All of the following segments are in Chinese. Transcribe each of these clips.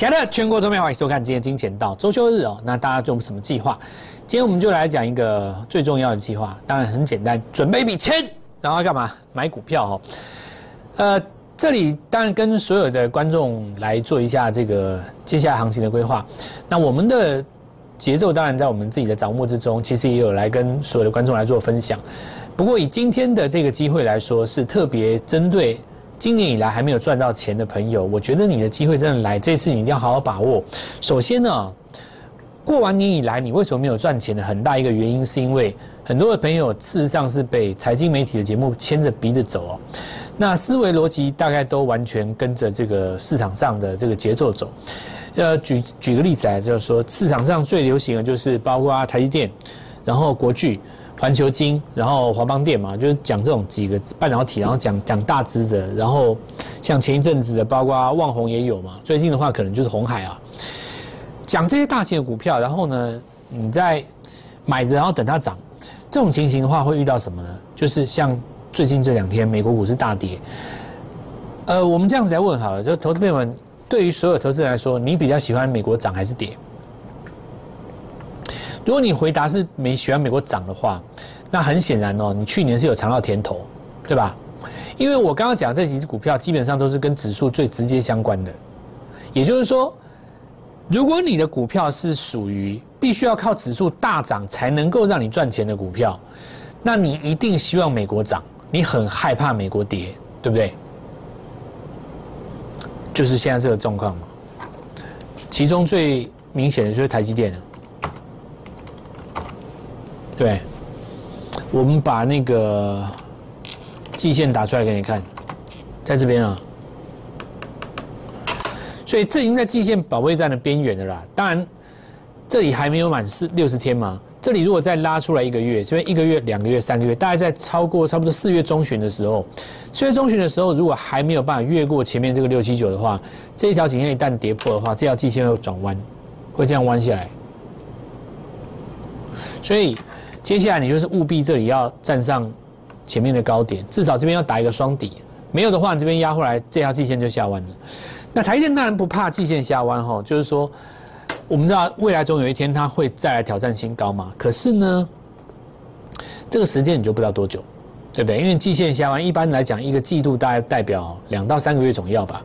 亲爱的全国投票，欢迎收看今天金钱到周休日哦。那大家有什么计划？今天我们就来讲一个最重要的计划，当然很简单，准备一笔钱，然后干嘛？买股票哦。呃，这里当然跟所有的观众来做一下这个接下来行情的规划。那我们的节奏当然在我们自己的掌握之中，其实也有来跟所有的观众来做分享。不过以今天的这个机会来说，是特别针对。今年以来还没有赚到钱的朋友，我觉得你的机会真的来，这次你一定要好好把握。首先呢，过完年以来你为什么没有赚钱的很大一个原因，是因为很多的朋友事实上是被财经媒体的节目牵着鼻子走哦。那思维逻辑大概都完全跟着这个市场上的这个节奏走。呃，举举个例子来，就是说市场上最流行的就是包括台积电，然后国巨。环球金，然后华邦电嘛，就是讲这种几个半导体，然后讲讲大支的，然后像前一阵子的，包括旺宏也有嘛。最近的话，可能就是红海啊，讲这些大型的股票，然后呢，你在买着，然后等它涨。这种情形的话，会遇到什么呢？就是像最近这两天，美国股市大跌。呃，我们这样子来问好了，就投资朋友们，对于所有投资人来说，你比较喜欢美国涨还是跌？如果你回答是美喜欢美国涨的话，那很显然哦，你去年是有尝到甜头，对吧？因为我刚刚讲这几只股票基本上都是跟指数最直接相关的，也就是说，如果你的股票是属于必须要靠指数大涨才能够让你赚钱的股票，那你一定希望美国涨，你很害怕美国跌，对不对？就是现在这个状况嘛。其中最明显的就是台积电了。对，我们把那个季线打出来给你看，在这边啊，所以这已经在季线保卫战的边缘的啦。当然，这里还没有满四六十天嘛。这里如果再拉出来一个月，这边一个月、两个月、三个月，大概在超过差不多四月中旬的时候，四月中旬的时候，如果还没有办法越过前面这个六七九的话，这一条颈线一旦跌破的话，这条季线会转弯，会这样弯下来，所以。接下来你就是务必这里要站上前面的高点，至少这边要打一个双底，没有的话，你这边压回来，这条季线就下弯了。那台电当然不怕季线下弯哈，就是说，我们知道未来总有一天它会再来挑战新高嘛。可是呢，这个时间你就不知道多久，对不对？因为季线下弯，一般来讲一个季度大概代表两到三个月总要吧。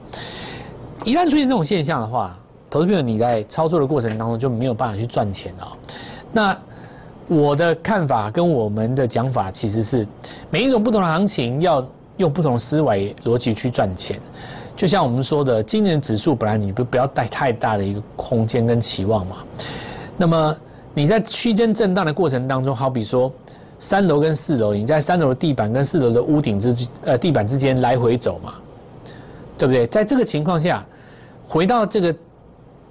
一旦出现这种现象的话，投资朋友你在操作的过程当中就没有办法去赚钱啊。那我的看法跟我们的讲法其实是，每一种不同的行情要用不同的思维逻辑去赚钱。就像我们说的，今年指数本来你不不要带太大的一个空间跟期望嘛。那么你在区间震荡的过程当中，好比说三楼跟四楼，你在三楼的地板跟四楼的屋顶之呃地板之间来回走嘛，对不对？在这个情况下，回到这个。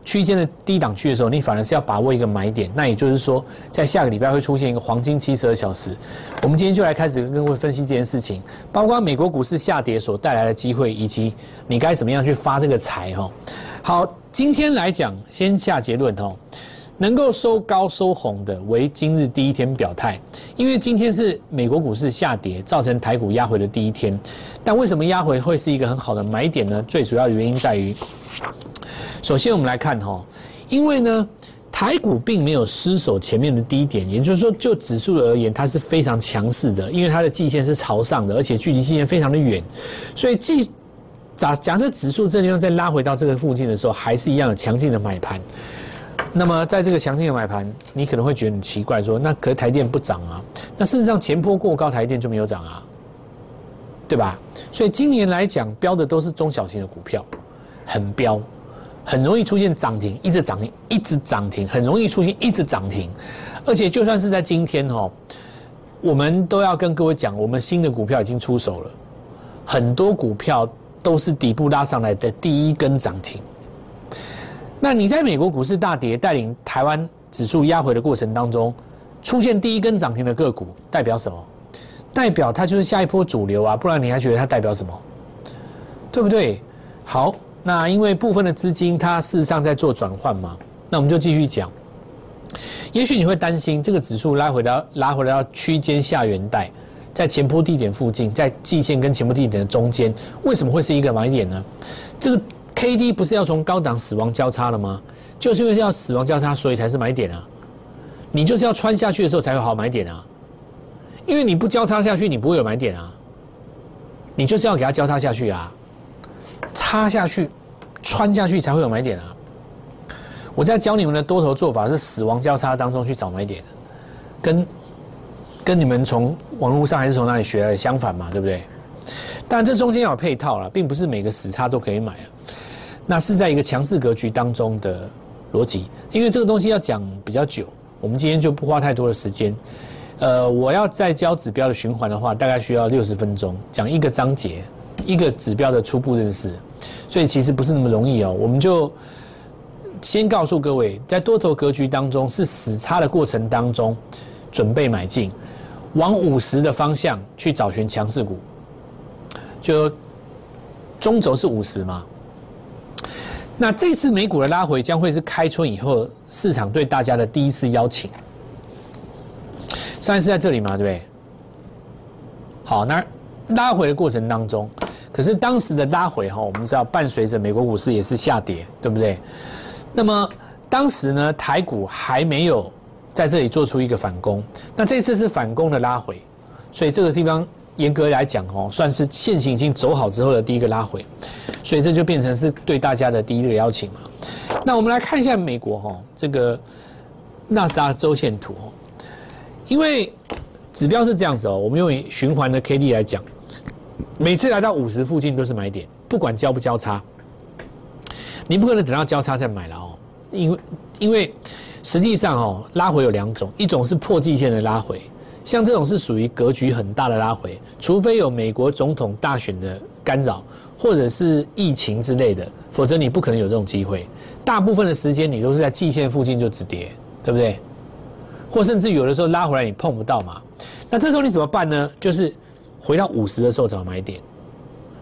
区间的低档区的时候，你反而是要把握一个买点。那也就是说，在下个礼拜会出现一个黄金七十二小时。我们今天就来开始跟各位分析这件事情，包括美国股市下跌所带来的机会，以及你该怎么样去发这个财哈。好，今天来讲，先下结论哈。能够收高收红的为今日第一天表态，因为今天是美国股市下跌造成台股压回的第一天。但为什么压回会是一个很好的买点呢？最主要的原因在于。首先，我们来看哈，因为呢，台股并没有失守前面的低点，也就是说，就指数而言，它是非常强势的，因为它的季线是朝上的，而且距离季线非常的远，所以，即假假设指数这地方再拉回到这个附近的时候，还是一样有强劲的买盘。那么，在这个强劲的买盘，你可能会觉得很奇怪，说那可是台电不涨啊？那事实上，前坡过高，台电就没有涨啊，对吧？所以今年来讲，标的都是中小型的股票，很标。很容易出现涨停，一直涨停，一直涨停，很容易出现一直涨停，而且就算是在今天哈，我们都要跟各位讲，我们新的股票已经出手了，很多股票都是底部拉上来的第一根涨停。那你在美国股市大跌，带领台湾指数压回的过程当中，出现第一根涨停的个股，代表什么？代表它就是下一波主流啊，不然你还觉得它代表什么？对不对？好。那因为部分的资金它事实上在做转换嘛，那我们就继续讲。也许你会担心这个指数拉回到拉回到区间下缘带，在前坡地点附近，在季线跟前坡地点的中间，为什么会是一个买点呢？这个 K D 不是要从高档死亡交叉了吗？就是因为要死亡交叉，所以才是买点啊。你就是要穿下去的时候才会好买点啊。因为你不交叉下去，你不会有买点啊。你就是要给它交叉下去啊，插下去，穿下去才会有买点啊。我在教你们的多头做法是死亡交叉当中去找买点，跟跟你们从网络上还是从哪里学来的相反嘛，对不对？但这中间要有配套了，并不是每个死叉都可以买啊。那是在一个强势格局当中的逻辑，因为这个东西要讲比较久，我们今天就不花太多的时间。呃，我要再教指标的循环的话，大概需要六十分钟讲一个章节，一个指标的初步认识，所以其实不是那么容易哦。我们就先告诉各位，在多头格局当中是死叉的过程当中，准备买进，往五十的方向去找寻强势股，就中轴是五十嘛。那这次美股的拉回将会是开春以后市场对大家的第一次邀请。上一次在这里嘛，对不对？好，那拉回的过程当中，可是当时的拉回哈，我们知道伴随着美国股市也是下跌，对不对？那么当时呢，台股还没有在这里做出一个反攻，那这次是反攻的拉回，所以这个地方严格来讲哦，算是现行已经走好之后的第一个拉回，所以这就变成是对大家的第一个邀请嘛。那我们来看一下美国哈，这个纳斯达周线图哦。因为指标是这样子哦，我们用循环的 K D 来讲，每次来到五十附近都是买点，不管交不交叉，你不可能等到交叉再买了哦，因为因为实际上哦，拉回有两种，一种是破季线的拉回，像这种是属于格局很大的拉回，除非有美国总统大选的干扰，或者是疫情之类的，否则你不可能有这种机会。大部分的时间你都是在季线附近就止跌，对不对？或甚至有的时候拉回来你碰不到嘛，那这时候你怎么办呢？就是回到五十的时候找买点。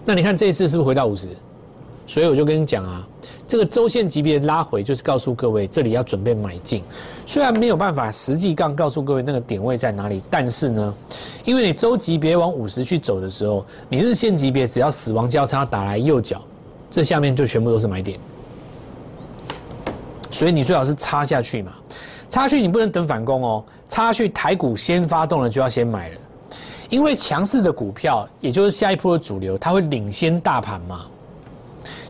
那你看这一次是不是回到五十？所以我就跟你讲啊，这个周线级别拉回就是告诉各位这里要准备买进。虽然没有办法实际杠告诉各位那个点位在哪里，但是呢，因为你周级别往五十去走的时候，你日线级别只要死亡交叉打来右脚，这下面就全部都是买点。所以你最好是插下去嘛。插去你不能等反攻哦，插去台股先发动了就要先买了，因为强势的股票也就是下一波的主流，它会领先大盘嘛。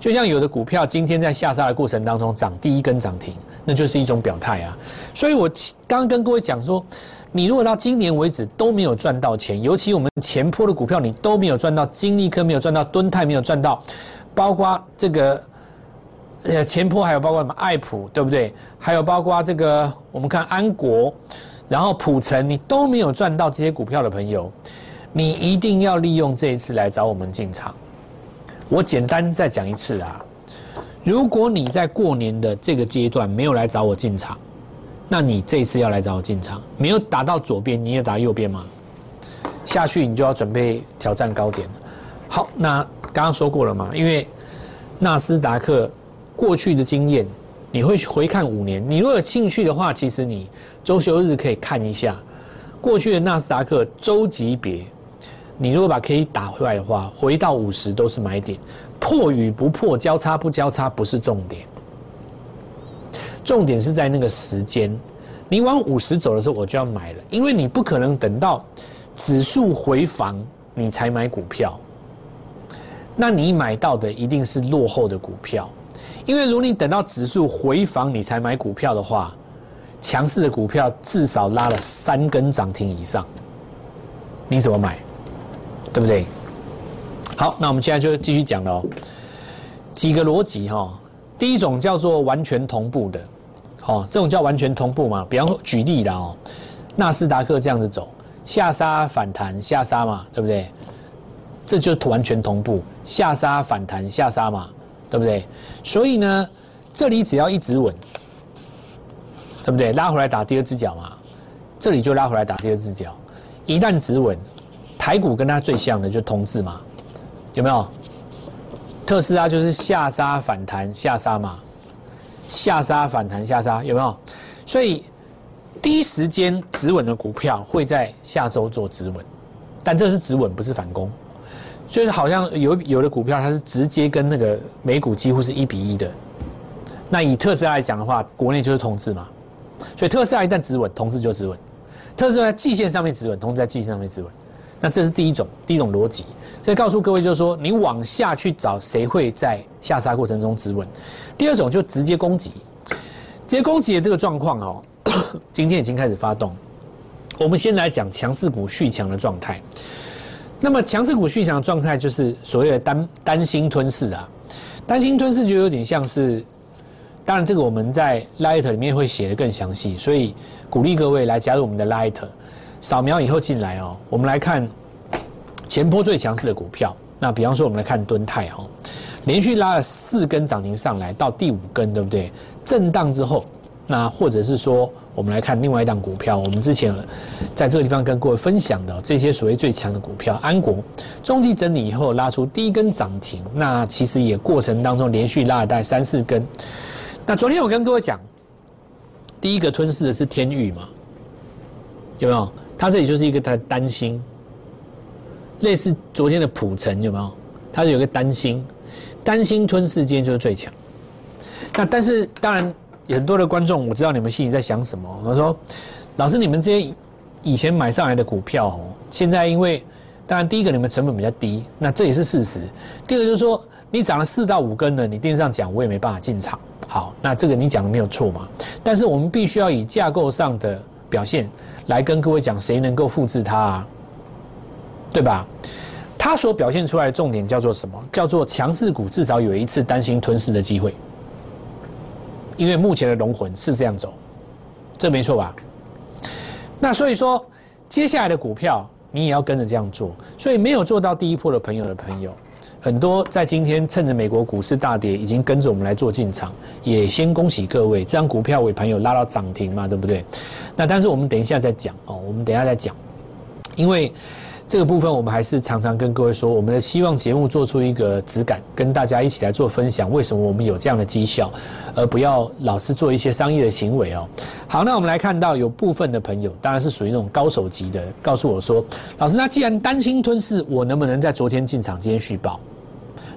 就像有的股票今天在下杀的过程当中涨第一根涨停，那就是一种表态啊。所以我刚刚跟各位讲说，你如果到今年为止都没有赚到钱，尤其我们前坡的股票你都没有赚到，金利科没有赚到，敦泰没有赚到，包括这个。呃，前坡还有包括什么爱普，对不对？还有包括这个，我们看安国，然后普成，你都没有赚到这些股票的朋友，你一定要利用这一次来找我们进场。我简单再讲一次啊，如果你在过年的这个阶段没有来找我进场，那你这次要来找我进场，没有打到左边，你也打右边吗？下去你就要准备挑战高点。好，那刚刚说过了嘛，因为纳斯达克。过去的经验，你会回看五年。你如果有兴趣的话，其实你周休日可以看一下过去的纳斯达克周级别。你如果把 K 打回来的话，回到五十都是买点，破与不破，交叉不交叉不是重点，重点是在那个时间。你往五十走的时候，我就要买了，因为你不可能等到指数回防你才买股票，那你买到的一定是落后的股票。因为如果你等到指数回防你才买股票的话，强势的股票至少拉了三根涨停以上，你怎么买？对不对？好，那我们现在就继续讲了哦。几个逻辑哈，第一种叫做完全同步的，哦，这种叫完全同步嘛。比方说举例了哦，纳斯达克这样子走，下杀反弹下杀嘛，对不对？这就完全同步，下杀反弹下杀嘛。对不对？所以呢，这里只要一直稳，对不对？拉回来打第二只脚嘛，这里就拉回来打第二只脚。一旦止稳，台股跟它最像的就是同质嘛，有没有？特斯拉就是下杀反弹下杀嘛，下杀反弹下杀有没有？所以第一时间止稳的股票会在下周做止稳，但这是止稳不是反攻。就是好像有有的股票它是直接跟那个美股几乎是一比一的。那以特斯拉来讲的话，国内就是同质嘛，所以特斯拉一旦止稳，同质就止稳。特斯拉在季线上面止稳，同质在季线上面止稳。那这是第一种，第一种逻辑。这告诉各位就是说，你往下去找谁会在下杀过程中止稳。第二种就直接攻击，直接攻击的这个状况哦，今天已经开始发动。我们先来讲强势股续强的状态。那么强势股续强的状态就是所谓的单单心吞噬啊，单心吞噬就有点像是，当然这个我们在 Light 里面会写的更详细，所以鼓励各位来加入我们的 Light，扫描以后进来哦。我们来看前波最强势的股票，那比方说我们来看敦泰哈，连续拉了四根涨停上来，到第五根对不对？震荡之后。那或者是说，我们来看另外一档股票，我们之前在这个地方跟各位分享的这些所谓最强的股票，安国中期整理以后拉出第一根涨停，那其实也过程当中连续拉了大概三四根。那昨天我跟各位讲，第一个吞噬的是天域嘛，有没有？它这里就是一个它担心，类似昨天的普城有没有？它是有个担心，担心吞噬间就是最强。那但是当然。很多的观众，我知道你们心里在想什么。我说，老师，你们这些以前买上来的股票，哦，现在因为当然第一个你们成本比较低，那这也是事实。第二个就是说，你涨了四到五根的，你电视上讲我也没办法进场。好，那这个你讲的没有错嘛？但是我们必须要以架构上的表现来跟各位讲，谁能够复制它，啊？对吧？它所表现出来的重点叫做什么？叫做强势股至少有一次担心吞噬的机会。因为目前的龙魂是这样走，这没错吧？那所以说，接下来的股票你也要跟着这样做。所以没有做到第一波的朋友的朋友，很多在今天趁着美国股市大跌，已经跟着我们来做进场，也先恭喜各位，这张股票尾盘有拉到涨停嘛，对不对？那但是我们等一下再讲哦，我们等一下再讲，因为。这个部分我们还是常常跟各位说，我们的希望节目做出一个质感，跟大家一起来做分享。为什么我们有这样的绩效，而不要老是做一些商业的行为哦？好，那我们来看到有部分的朋友，当然是属于那种高手级的，告诉我说：“老师，那既然担心吞噬，我能不能在昨天进场，今天续报？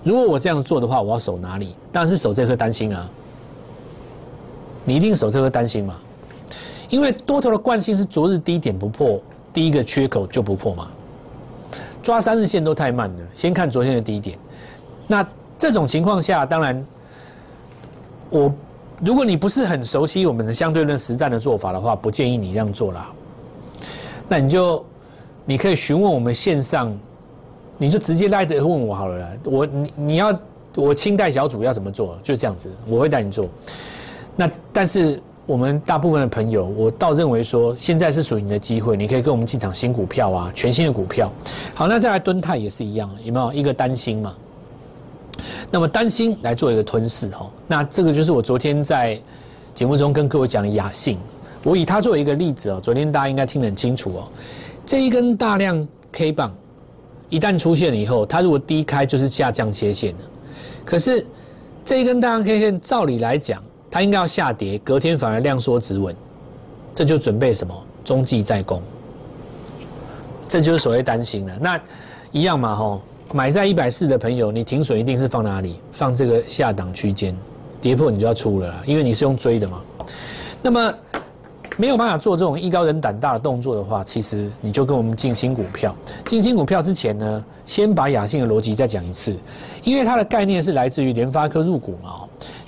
如果我这样做的话，我要守哪里？当然是守这颗担心啊！你一定守这颗担心嘛？因为多头的惯性是昨日低点不破，第一个缺口就不破嘛。”抓三日线都太慢了，先看昨天的低点。那这种情况下，当然，我如果你不是很熟悉我们的相对论实战的做法的话，不建议你这样做啦。那你就你可以询问我们线上，你就直接来的问我好了啦。我你你要我清代小组要怎么做，就这样子，我会带你做。那但是。我们大部分的朋友，我倒认为说，现在是属于你的机会，你可以跟我们进场新股票啊，全新的股票。好，那再来敦泰也是一样，有没有一个担心嘛？那么担心来做一个吞噬哈，那这个就是我昨天在节目中跟各位讲的雅信，我以它作为一个例子哦，昨天大家应该听得很清楚哦，这一根大量 K 棒一旦出现了以后，它如果低开就是下降切线的，可是这一根大量 K 线照理来讲。它应该要下跌，隔天反而量缩止稳，这就准备什么中继再攻，这就是所谓担心了。那一样嘛吼，买在一百四的朋友，你停损一定是放哪里？放这个下档区间，跌破你就要出了啦，因为你是用追的嘛。那么没有办法做这种艺高人胆大的动作的话，其实你就跟我们进新股票。进新股票之前呢，先把雅信的逻辑再讲一次，因为它的概念是来自于联发科入股嘛。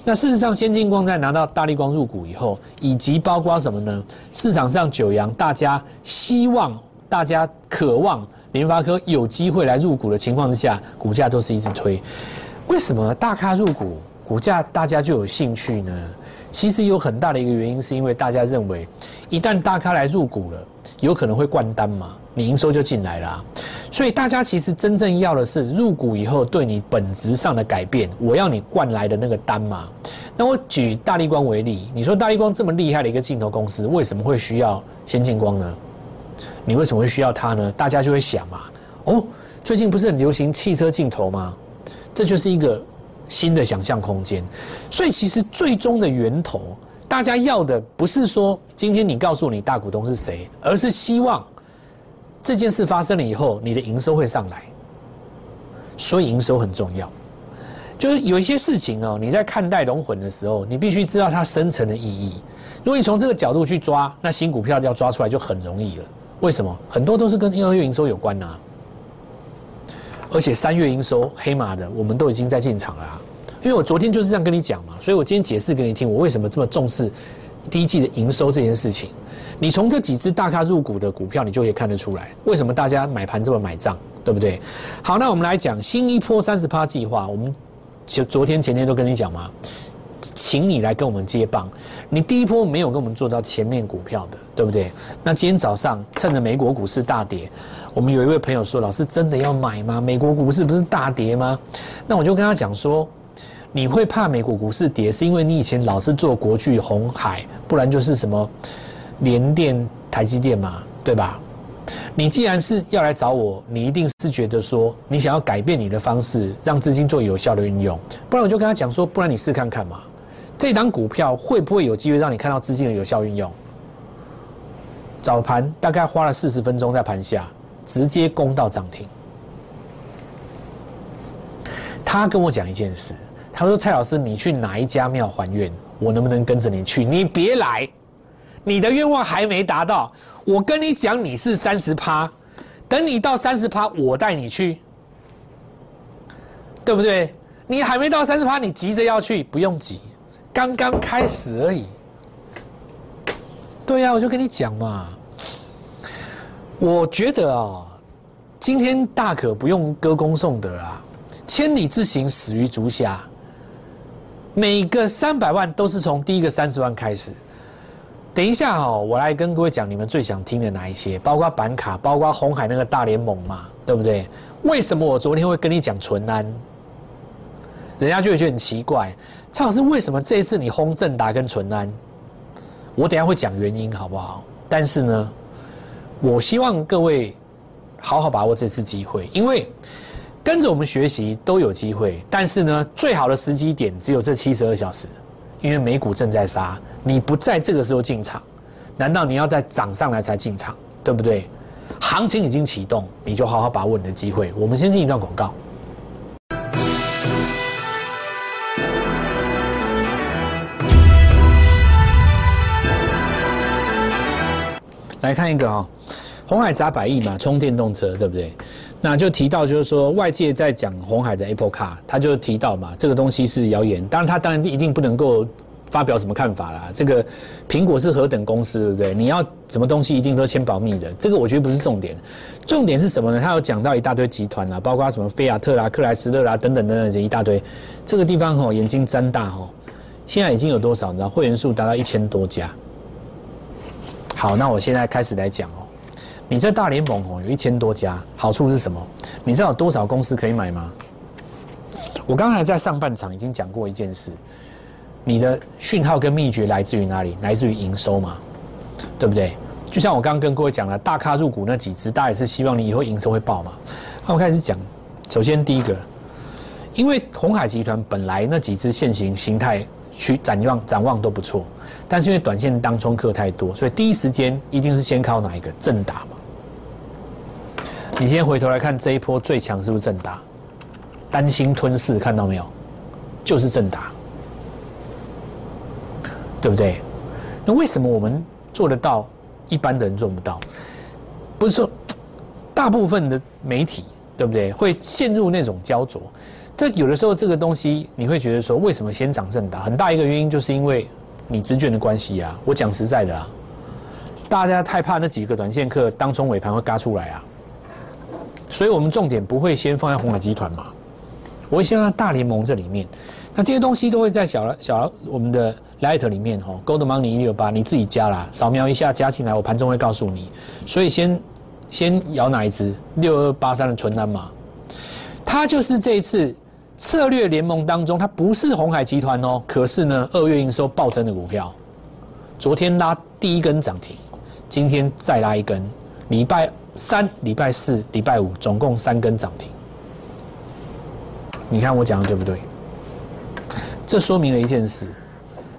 那事实上，先进光在拿到大力光入股以后，以及包括什么呢？市场上九阳大家希望、大家渴望联发科有机会来入股的情况之下，股价都是一直推。为什么大咖入股，股价大家就有兴趣呢？其实有很大的一个原因，是因为大家认为，一旦大咖来入股了，有可能会灌单嘛，你营收就进来了。所以大家其实真正要的是入股以后对你本质上的改变，我要你灌来的那个单嘛。那我举大力光为例，你说大力光这么厉害的一个镜头公司，为什么会需要先进光呢？你为什么会需要它呢？大家就会想嘛，哦，最近不是很流行汽车镜头吗？这就是一个新的想象空间。所以其实最终的源头，大家要的不是说今天你告诉你大股东是谁，而是希望。这件事发生了以后，你的营收会上来。所以营收很重要。就是有一些事情哦，你在看待龙魂的时候，你必须知道它深层的意义。如果你从这个角度去抓，那新股票要抓出来就很容易了。为什么？很多都是跟二月营收有关呐。而且三月营收黑马的，我们都已经在进场了。因为我昨天就是这样跟你讲嘛，所以我今天解释给你听，我为什么这么重视第一季的营收这件事情。你从这几只大咖入股的股票，你就可以看得出来，为什么大家买盘这么买账，对不对？好，那我们来讲新一波三十趴计划，我们就昨天前天都跟你讲嘛，请你来跟我们接棒。你第一波没有跟我们做到前面股票的，对不对？那今天早上趁着美国股市大跌，我们有一位朋友说：“老师真的要买吗？美国股市不是大跌吗？”那我就跟他讲说。你会怕美国股市跌，是因为你以前老是做国巨、红海，不然就是什么联电、台积电嘛，对吧？你既然是要来找我，你一定是觉得说你想要改变你的方式，让资金做有效的运用，不然我就跟他讲说，不然你试看看嘛，这档股票会不会有机会让你看到资金的有效运用？早盘大概花了四十分钟在盘下，直接攻到涨停。他跟我讲一件事。他说：“蔡老师，你去哪一家庙还愿？我能不能跟着你去？你别来，你的愿望还没达到。我跟你讲，你是三十趴，等你到三十趴，我带你去，对不对？你还没到三十趴，你急着要去，不用急，刚刚开始而已。对呀，我就跟你讲嘛。我觉得啊，今天大可不用歌功颂德啊，千里之行，始于足下。”每个三百万都是从第一个三十万开始。等一下哦，我来跟各位讲你们最想听的哪一些，包括板卡，包括红海那个大联盟嘛，对不对？为什么我昨天会跟你讲纯安？人家就会觉得很奇怪，蔡老师为什么这一次你轰正达跟纯安？我等下会讲原因好不好？但是呢，我希望各位好好把握这次机会，因为。跟着我们学习都有机会，但是呢，最好的时机点只有这七十二小时，因为美股正在杀，你不在这个时候进场，难道你要在涨上来才进场，对不对？行情已经启动，你就好好把握你的机会。我们先进一段广告，来看一个啊，红海砸百亿嘛，充电动车，对不对？那就提到，就是说外界在讲红海的 Apple Car，他就提到嘛，这个东西是谣言。当然，他当然一定不能够发表什么看法啦。这个苹果是何等公司，对不对？你要什么东西一定都签保密的。这个我觉得不是重点，重点是什么呢？他有讲到一大堆集团啊，包括什么菲亚特啦、克莱斯勒啦等等等等这一大堆。这个地方吼，眼睛睁大吼，现在已经有多少？你知道会员数达到一千多家。好，那我现在开始来讲哦。你在大联盟哦，有一千多家，好处是什么？你知道有多少公司可以买吗？我刚才在上半场已经讲过一件事，你的讯号跟秘诀来自于哪里？来自于营收嘛，对不对？就像我刚刚跟各位讲了，大咖入股那几只，大家也是希望你以后营收会爆嘛。那我开始讲，首先第一个，因为红海集团本来那几只现行形态去展望展望都不错，但是因为短线当冲客太多，所以第一时间一定是先靠哪一个正打嘛。你先回头来看这一波最强是不是正达？担心吞噬，看到没有？就是正达，对不对？那为什么我们做得到，一般的人做不到？不是说大部分的媒体，对不对？会陷入那种焦灼。这有的时候这个东西，你会觉得说，为什么先涨正达？很大一个原因就是因为你直券的关系啊。我讲实在的啊，大家太怕那几个短线客当冲尾盘会嘎出来啊。所以我们重点不会先放在红海集团嘛，我会先放在大联盟这里面。那这些东西都会在小小我们的 Light 里面哈，Gold Money 一六八你自己加啦，扫描一下加进来，我盘中会告诉你。所以先先摇哪一只六二八三的纯单嘛，它就是这一次策略联盟当中，它不是红海集团哦，可是呢二月营收暴增的股票，昨天拉第一根涨停，今天再拉一根，礼拜。三礼拜四、礼拜五总共三根涨停，你看我讲的对不对？这说明了一件事：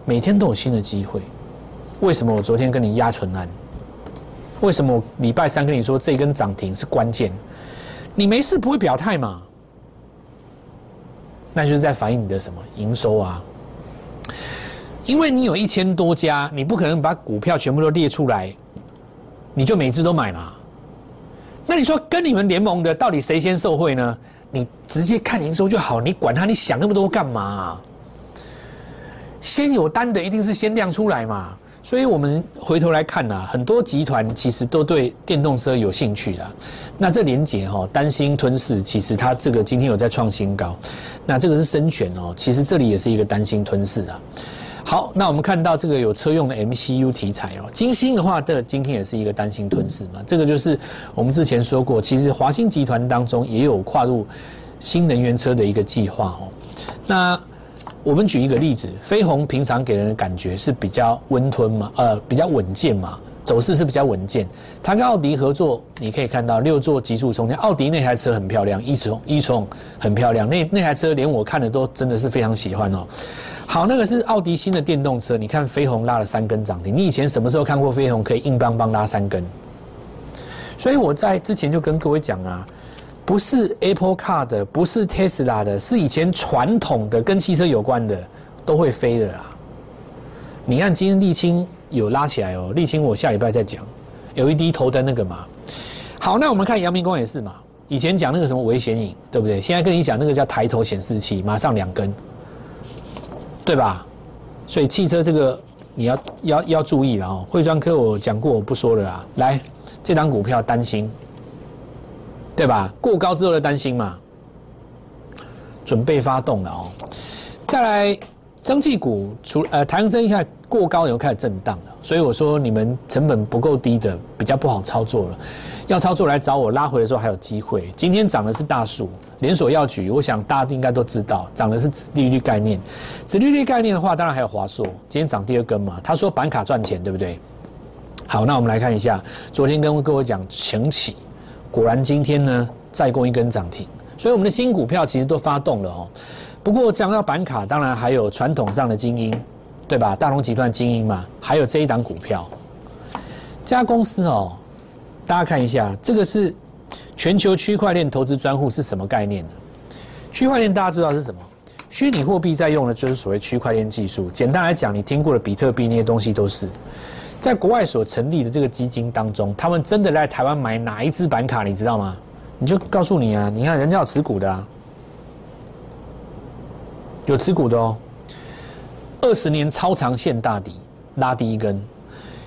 每天都有新的机会。为什么我昨天跟你压纯安？为什么我礼拜三跟你说这根涨停是关键？你没事不会表态嘛？那就是在反映你的什么营收啊？因为你有一千多家，你不可能把股票全部都列出来，你就每只都买嘛。那你说跟你们联盟的到底谁先受贿呢？你直接看营收就好，你管他，你想那么多干嘛？先有单的一定是先亮出来嘛。所以我们回头来看呐，很多集团其实都对电动车有兴趣的。那这连结哈，担心吞噬，其实它这个今天有在创新高。那这个是深选哦，其实这里也是一个担心吞噬啊。好，那我们看到这个有车用的 MCU 题材哦，金星的话这今天也是一个单星吞噬嘛。这个就是我们之前说过，其实华星集团当中也有跨入新能源车的一个计划哦。那我们举一个例子，飞鸿平常给人的感觉是比较温吞嘛，呃，比较稳健嘛，走势是比较稳健。它跟奥迪合作，你可以看到六座极速充电，奥迪那台车很漂亮，一充一充很漂亮，那那台车连我看的都真的是非常喜欢哦。好，那个是奥迪新的电动车，你看飞鸿拉了三根涨停，你以前什么时候看过飞鸿可以硬邦邦拉三根？所以我在之前就跟各位讲啊。不是 Apple Car 的，不是 Tesla 的，是以前传统的跟汽车有关的，都会飞的啦。你看今天沥青有拉起来哦，沥青我下礼拜再讲，LED 头灯那个嘛。好，那我们看阳明光也是嘛，以前讲那个什么危险影，对不对？现在跟你讲那个叫抬头显示器，马上两根，对吧？所以汽车这个你要要要注意了哦。汇专科我讲过，我不说了啦。来，这张股票担心。对吧？过高之后的担心嘛，准备发动了哦。再来，蒸汽股除呃，台阳生一看过高以后开始震荡了，所以我说你们成本不够低的比较不好操作了。要操作来找我拉回的时候还有机会。今天涨的是大树连锁药局，我想大家应该都知道，涨的是子利率概念。子利率概念的话，当然还有华硕，今天涨第二根嘛。他说板卡赚钱，对不对？好，那我们来看一下，昨天跟各位讲晴起。果然今天呢再攻一根涨停，所以我们的新股票其实都发动了哦。不过讲到板卡，当然还有传统上的精英，对吧？大龙集团精英嘛，还有这一档股票。这家公司哦，大家看一下，这个是全球区块链投资专户是什么概念呢？区块链大家知道是什么？虚拟货币在用的就是所谓区块链技术。简单来讲，你听过的比特币那些东西都是。在国外所成立的这个基金当中，他们真的来台湾买哪一支板卡，你知道吗？你就告诉你啊，你看人家有持股的啊，有持股的哦。二十年超长线大底拉第一根，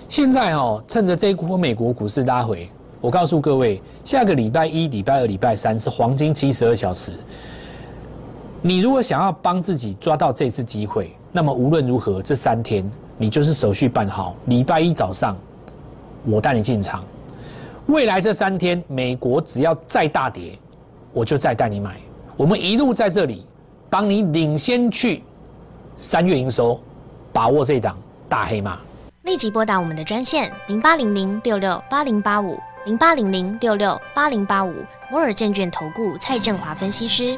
现在哦，趁着这一波美国股市拉回，我告诉各位，下个礼拜一、礼拜二、礼拜三是黄金七十二小时。你如果想要帮自己抓到这次机会，那么无论如何这三天。你就是手续办好，礼拜一早上我带你进场。未来这三天，美国只要再大跌，我就再带你买。我们一路在这里帮你领先去三月营收，把握这档大黑马。立即拨打我们的专线零八零零六六八零八五零八零零六六八零八五摩尔证券投顾蔡振华分析师。